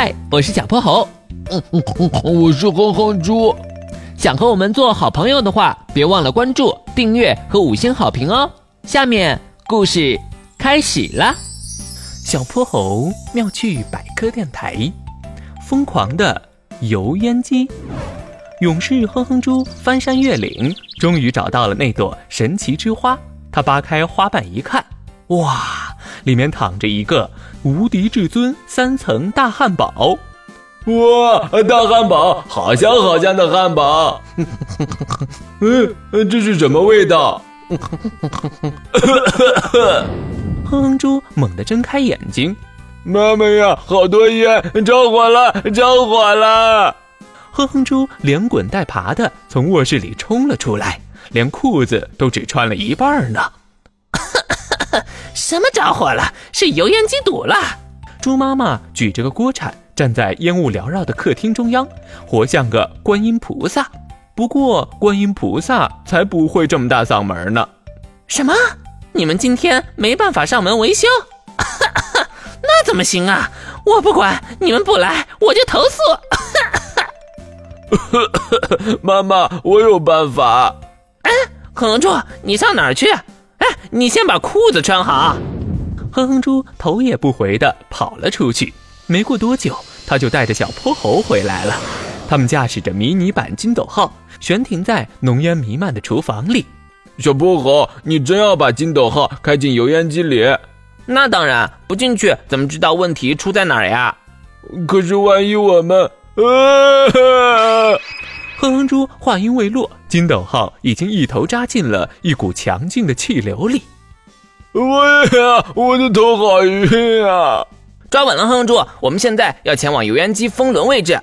嗨，我是小泼猴。嗯嗯嗯，我是哼哼猪。想和我们做好朋友的话，别忘了关注、订阅和五星好评哦。下面故事开始了。小泼猴妙趣百科电台，疯狂的油烟机。勇士哼哼猪翻山越岭，终于找到了那朵神奇之花。他扒开花瓣一看，哇，里面躺着一个无敌至尊三层大汉堡！哇，大汉堡，好香好香的汉堡！嗯，这是什么味道？哼哼猪猛地睁开眼睛，妈妈呀，好多烟，着火了，着火了！哼。哼猪连滚带爬的从卧室里冲了出来。连裤子都只穿了一半呢！什么着火了？是油烟机堵了！猪妈妈举着个锅铲，站在烟雾缭绕的客厅中央，活像个观音菩萨。不过观音菩萨才不会这么大嗓门呢！什么？你们今天没办法上门维修？那怎么行啊？我不管，你们不来我就投诉！妈妈，我有办法。哼哼猪，你上哪儿去？哎，你先把裤子穿好。哼哼猪头也不回地跑了出去。没过多久，他就带着小泼猴回来了。他们驾驶着迷你版金斗号，悬停在浓烟弥漫的厨房里。小泼猴，你真要把金斗号开进油烟机里？那当然，不进去怎么知道问题出在哪儿呀？可是万一我们……啊！哼哼猪话音未落，金斗号已经一头扎进了一股强劲的气流里。喂呀，我的头好晕啊！抓稳了，哼哼猪，我们现在要前往油烟机风轮位置。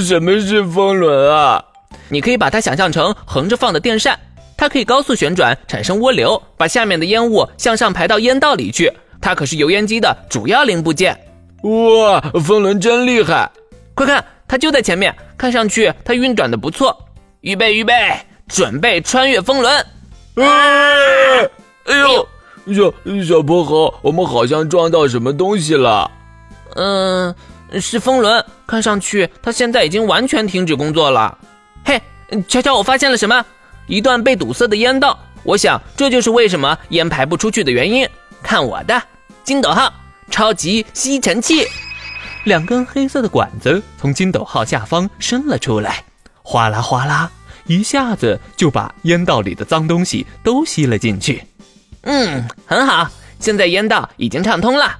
什么是风轮啊？你可以把它想象成横着放的电扇，它可以高速旋转，产生涡流，把下面的烟雾向上排到烟道里去。它可是油烟机的主要零部件。哇，风轮真厉害！快看。它就在前面，看上去它运转的不错。预备，预备，准备穿越风轮！哎呦，小小泼猴，我们好像撞到什么东西了。嗯，是风轮，看上去它现在已经完全停止工作了。嘿，瞧瞧，我发现了什么？一段被堵塞的烟道。我想这就是为什么烟排不出去的原因。看我的金斗号超级吸尘器！两根黑色的管子从金斗号下方伸了出来，哗啦哗啦，一下子就把烟道里的脏东西都吸了进去。嗯，很好，现在烟道已经畅通了。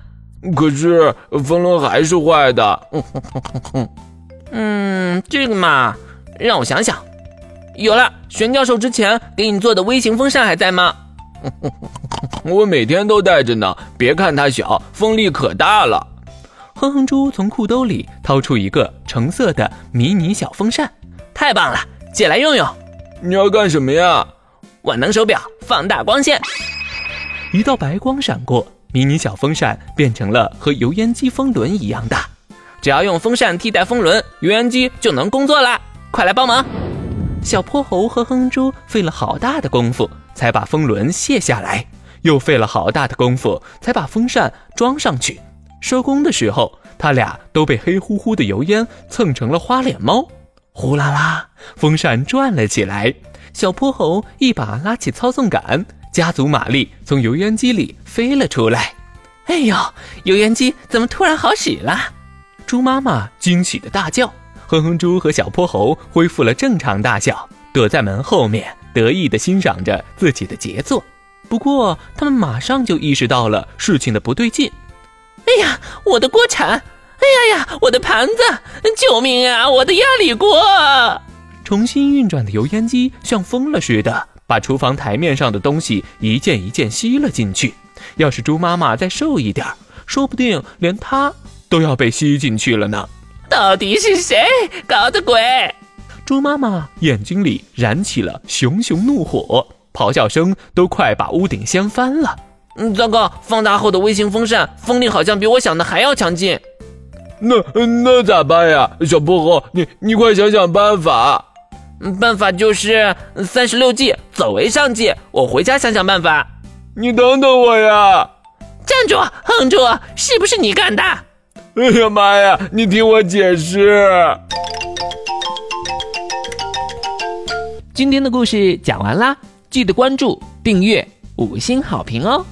可是风轮还是坏的。嗯，这个嘛，让我想想。有了，玄教授之前给你做的微型风扇还在吗？我每天都带着呢，别看它小，风力可大了。哼哼猪从裤兜里掏出一个橙色的迷你小风扇，太棒了，借来用用。你要干什么呀？万能手表放大光线，一道白光闪过，迷你小风扇变成了和油烟机风轮一样大。只要用风扇替代风轮，油烟机就能工作啦！快来帮忙！小泼猴和哼猪费了好大的功夫才把风轮卸下来，又费了好大的功夫才把风扇装上去。收工的时候，他俩都被黑乎乎的油烟蹭成了花脸猫。呼啦啦，风扇转了起来。小泼猴一把拉起操纵杆，加足马力从油烟机里飞了出来。哎呦，油烟机怎么突然好使了？猪妈妈惊喜的大叫。哼哼猪和小泼猴恢复了正常大小，躲在门后面得意的欣赏着自己的杰作。不过，他们马上就意识到了事情的不对劲。哎呀，我的锅铲！哎呀呀，我的盘子！救命啊，我的压力锅！重新运转的油烟机像疯了似的，把厨房台面上的东西一件一件吸了进去。要是猪妈妈再瘦一点，说不定连她都要被吸进去了呢。到底是谁搞的鬼？猪妈妈眼睛里燃起了熊熊怒火，咆哮声都快把屋顶掀翻了。嗯，糟糕！放大后的微型风扇风力好像比我想的还要强劲。那那咋办呀？小泼猴，你你快想想办法。办法就是三十六计，走为上计。我回家想想办法。你等等我呀！站住，哼住！是不是你干的？哎呀妈呀！你听我解释。今天的故事讲完啦，记得关注、订阅、五星好评哦。